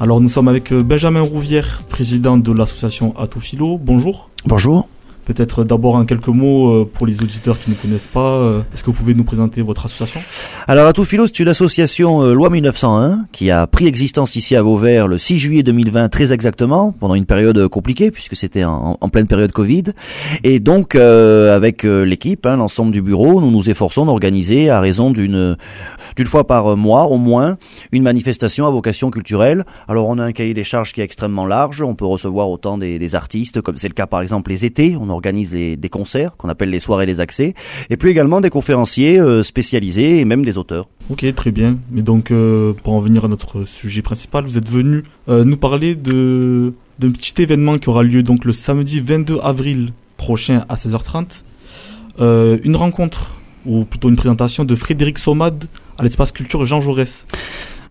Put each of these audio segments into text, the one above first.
Alors nous sommes avec euh, Benjamin Rouvière, président de l'association Atophilo. Bonjour. Bonjour. Peut-être d'abord en quelques mots euh, pour les auditeurs qui ne connaissent pas, euh, est-ce que vous pouvez nous présenter votre association? Alors Atophilo, c'est une association euh, loi 1901 qui a pris existence ici à Vauvert le 6 juillet 2020 très exactement, pendant une période compliquée puisque c'était en, pleine période Covid. Et donc avec l'équipe, hein, l'ensemble du bureau, nous nous efforçons d'organiser à raison d'une d'une fois par mois au moins une manifestation à vocation culturelle. Alors on a un cahier des charges qui est extrêmement large, on peut recevoir autant des, artistes comme c'est le cas par exemple les étés, organise des concerts qu'on appelle les soirées des accès, et puis également des conférenciers euh, spécialisés et même des auteurs. Ok, très bien. Mais donc, euh, pour en venir à notre sujet principal, vous êtes venu euh, nous parler de d'un petit événement qui aura lieu donc le samedi 22 avril prochain à 16h30. Euh, une rencontre, ou plutôt une présentation de Frédéric Somade à l'espace culture Jean Jaurès.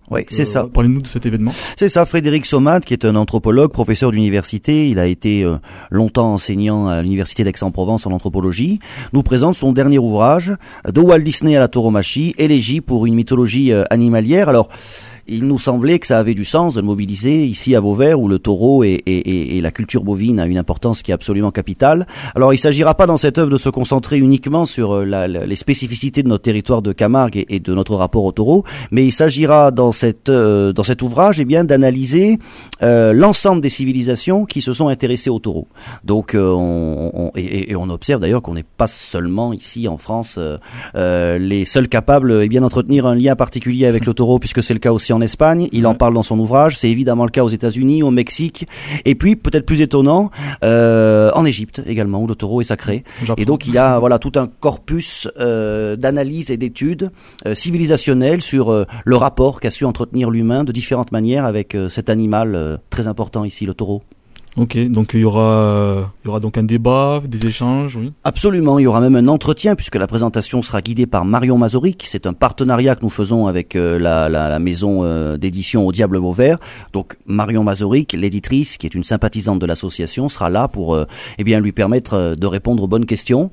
Oui, c'est ça. Euh, parlez-nous de cet événement. C'est ça, Frédéric Somat, qui est un anthropologue, professeur d'université. Il a été euh, longtemps enseignant à l'université d'Aix-en-Provence en anthropologie. Nous présente son dernier ouvrage, de Walt Disney à la tauromachie, élégie pour une mythologie euh, animalière. Alors, il nous semblait que ça avait du sens de mobiliser ici à Vauvert où le taureau et, la culture bovine a une importance qui est absolument capitale. Alors il s'agira pas dans cette œuvre de se concentrer uniquement sur euh, les spécificités de notre territoire de Camargue et, de notre rapport au taureau, mais il s'agira dans, euh, cet ouvrage eh bien d'analyser euh, l'ensemble des civilisations qui se sont intéressées au taureau. Donc on, et, on observe d'ailleurs qu'on n'est pas seulement ici en France les seuls capables eh bien d'entretenir un lien particulier avec le taureau puisque c'est le cas aussi en Espagne, il en parle dans son ouvrage, c'est évidemment le cas aux États-Unis, au Mexique, et puis peut-être plus étonnant, euh, en Égypte également, où le taureau est sacré. Et donc il y a voilà tout un corpus euh, d'analyses et d'études euh, civilisationnelles sur euh, le rapport qu'a su entretenir l'humain de différentes manières avec euh, cet animal très important ici, le taureau. Ok, donc il y aura, il y aura donc un débat, des échanges, oui. Absolument, il y aura même un entretien puisque la présentation sera guidée par Marion Mazoric. C'est un partenariat que nous faisons avec euh, la, maison euh, d'édition au Diable Vauvert. Donc Marion Mazoric, l'éditrice, qui est une sympathisante de l'association, sera là pour euh, eh bien lui permettre de répondre aux bonnes questions.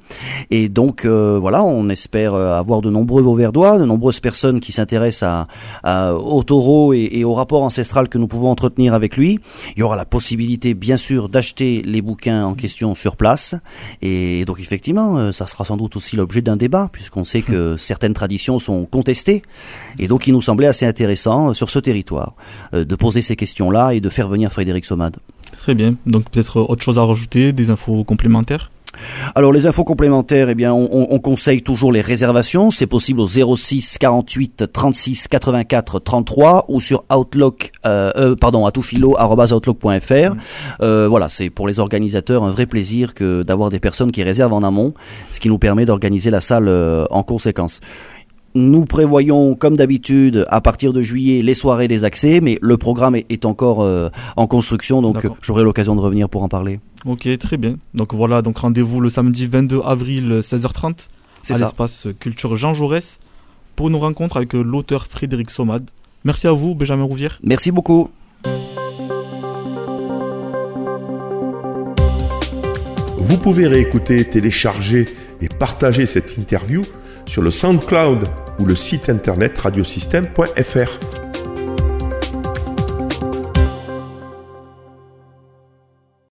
Et donc voilà, on espère avoir de nombreux Vauverdois, de nombreuses personnes qui s'intéressent à, à, au taureau et, et au rapport ancestral que nous pouvons entretenir avec lui. Il y aura la possibilité bien bien sûr d'acheter les bouquins en question sur place. Et donc effectivement, euh, ça sera sans doute aussi l'objet d'un débat, puisqu'on sait que certaines traditions sont contestées. Et donc il nous semblait assez intéressant euh, sur ce territoire euh, de poser ces questions-là et de faire venir Frédéric Somade. Très bien. Donc peut-être autre chose à rajouter, des infos complémentaires? Alors les infos complémentaires, eh bien, on, on conseille toujours les réservations. C'est possible au 06 48 36 84 33 ou sur Outlook, euh, euh, pardon, atoufilo@outlook.fr. Mmh. Euh, voilà, c'est pour les organisateurs un vrai plaisir que d'avoir des personnes qui réservent en amont, ce qui nous permet d'organiser la salle euh, en conséquence. Nous prévoyons, comme d'habitude, à partir de juillet, les soirées des accès, mais le programme est, est encore en construction, donc j'aurai l'occasion de revenir pour en parler. Ok, très bien. Donc voilà, donc rendez-vous le samedi 22 avril 16h30 à l'espace Culture Jean Jaurès pour une rencontre avec l'auteur Frédéric Somade. Merci à vous, Benjamin Rouvière. Merci beaucoup. Vous pouvez réécouter, télécharger et partager cette interview sur le SoundCloud ou le site internet radiosystème.fr.